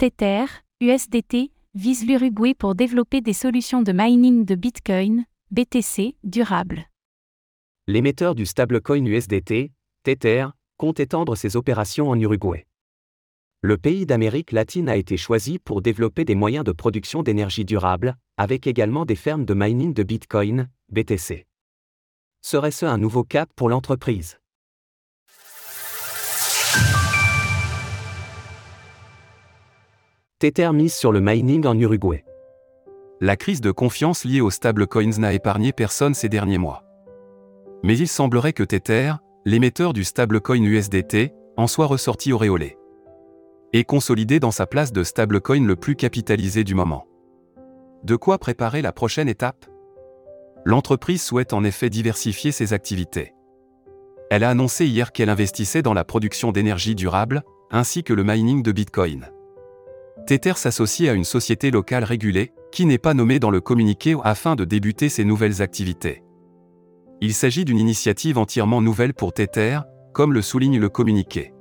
Tether, USDT, vise l'Uruguay pour développer des solutions de mining de Bitcoin, BTC, durables. L'émetteur du stablecoin USDT, Tether, compte étendre ses opérations en Uruguay. Le pays d'Amérique latine a été choisi pour développer des moyens de production d'énergie durable, avec également des fermes de mining de Bitcoin, BTC. Serait-ce un nouveau cap pour l'entreprise? Tether mise sur le mining en Uruguay. La crise de confiance liée aux stablecoins n'a épargné personne ces derniers mois. Mais il semblerait que Tether, l'émetteur du stablecoin USDT, en soit ressorti auréolé. Et consolidé dans sa place de stablecoin le plus capitalisé du moment. De quoi préparer la prochaine étape? L'entreprise souhaite en effet diversifier ses activités. Elle a annoncé hier qu'elle investissait dans la production d'énergie durable, ainsi que le mining de Bitcoin. Tether s'associe à une société locale régulée, qui n'est pas nommée dans le communiqué afin de débuter ses nouvelles activités. Il s'agit d'une initiative entièrement nouvelle pour Tether, comme le souligne le communiqué.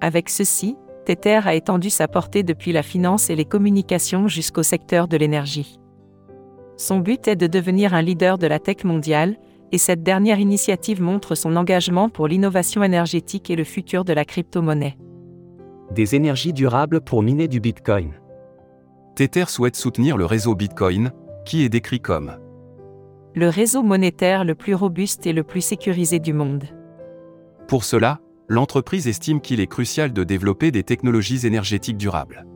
Avec ceci, Tether a étendu sa portée depuis la finance et les communications jusqu'au secteur de l'énergie. Son but est de devenir un leader de la tech mondiale, et cette dernière initiative montre son engagement pour l'innovation énergétique et le futur de la crypto-monnaie des énergies durables pour miner du Bitcoin. Tether souhaite soutenir le réseau Bitcoin, qui est décrit comme le réseau monétaire le plus robuste et le plus sécurisé du monde. Pour cela, l'entreprise estime qu'il est crucial de développer des technologies énergétiques durables.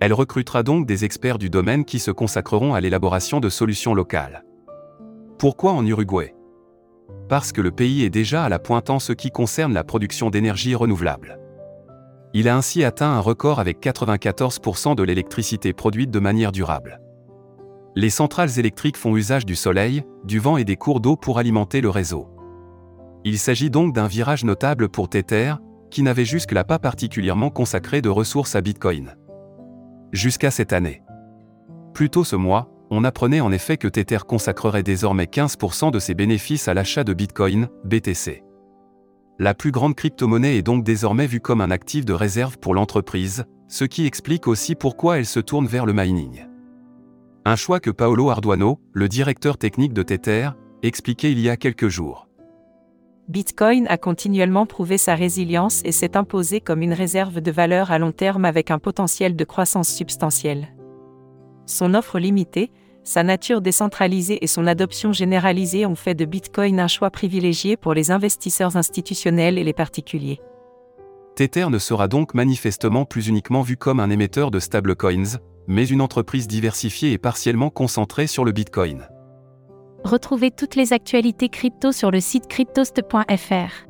Elle recrutera donc des experts du domaine qui se consacreront à l'élaboration de solutions locales. Pourquoi en Uruguay? Parce que le pays est déjà à la pointe en ce qui concerne la production d'énergie renouvelable. Il a ainsi atteint un record avec 94% de l'électricité produite de manière durable. Les centrales électriques font usage du soleil, du vent et des cours d'eau pour alimenter le réseau. Il s'agit donc d'un virage notable pour Tether, qui n'avait jusque-là pas particulièrement consacré de ressources à Bitcoin. Jusqu'à cette année. Plus tôt ce mois, on apprenait en effet que Tether consacrerait désormais 15% de ses bénéfices à l'achat de Bitcoin, BTC. La plus grande crypto-monnaie est donc désormais vue comme un actif de réserve pour l'entreprise, ce qui explique aussi pourquoi elle se tourne vers le mining. Un choix que Paolo Arduano, le directeur technique de Tether, expliquait il y a quelques jours. Bitcoin a continuellement prouvé sa résilience et s'est imposé comme une réserve de valeur à long terme avec un potentiel de croissance substantielle. Son offre limitée, sa nature décentralisée et son adoption généralisée ont fait de Bitcoin un choix privilégié pour les investisseurs institutionnels et les particuliers. Tether ne sera donc manifestement plus uniquement vu comme un émetteur de stablecoins, mais une entreprise diversifiée et partiellement concentrée sur le Bitcoin. Retrouvez toutes les actualités crypto sur le site cryptost.fr.